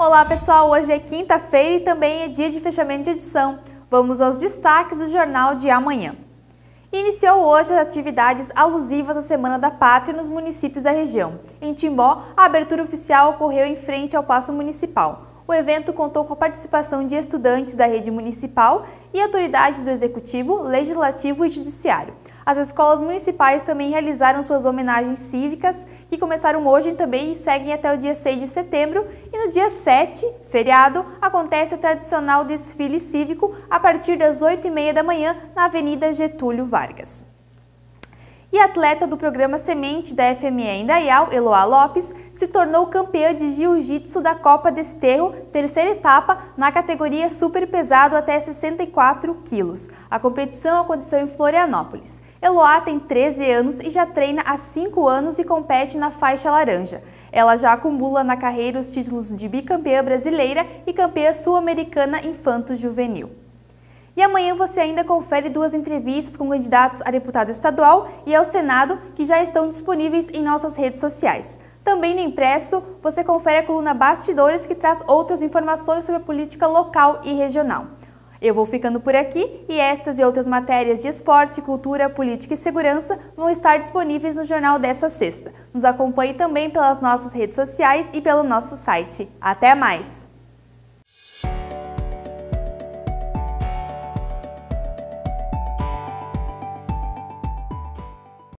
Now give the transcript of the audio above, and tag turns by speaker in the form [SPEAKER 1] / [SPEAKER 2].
[SPEAKER 1] Olá pessoal, hoje é quinta-feira e também é dia de fechamento de edição. Vamos aos destaques do jornal de amanhã. Iniciou hoje as atividades alusivas à Semana da Pátria nos municípios da região. Em Timbó, a abertura oficial ocorreu em frente ao Paço Municipal. O evento contou com a participação de estudantes da rede municipal e autoridades do Executivo, Legislativo e Judiciário. As escolas municipais também realizaram suas homenagens cívicas, que começaram hoje também e seguem até o dia 6 de setembro. E no dia 7, feriado, acontece o tradicional desfile cívico a partir das 8h30 da manhã na Avenida Getúlio Vargas. E atleta do programa Semente da FME em Dayal, Eloá Lopes, se tornou campeã de jiu-jitsu da Copa Desterro, terceira etapa, na categoria super pesado até 64 quilos. A competição aconteceu em Florianópolis. Eloá tem 13 anos e já treina há 5 anos e compete na faixa laranja. Ela já acumula na carreira os títulos de bicampeã brasileira e campeã sul-americana infanto-juvenil. E amanhã você ainda confere duas entrevistas com candidatos a deputado estadual e ao Senado que já estão disponíveis em nossas redes sociais. Também no impresso, você confere a coluna Bastidores que traz outras informações sobre a política local e regional. Eu vou ficando por aqui e estas e outras matérias de esporte, cultura, política e segurança vão estar disponíveis no jornal dessa sexta. Nos acompanhe também pelas nossas redes sociais e pelo nosso site. Até mais!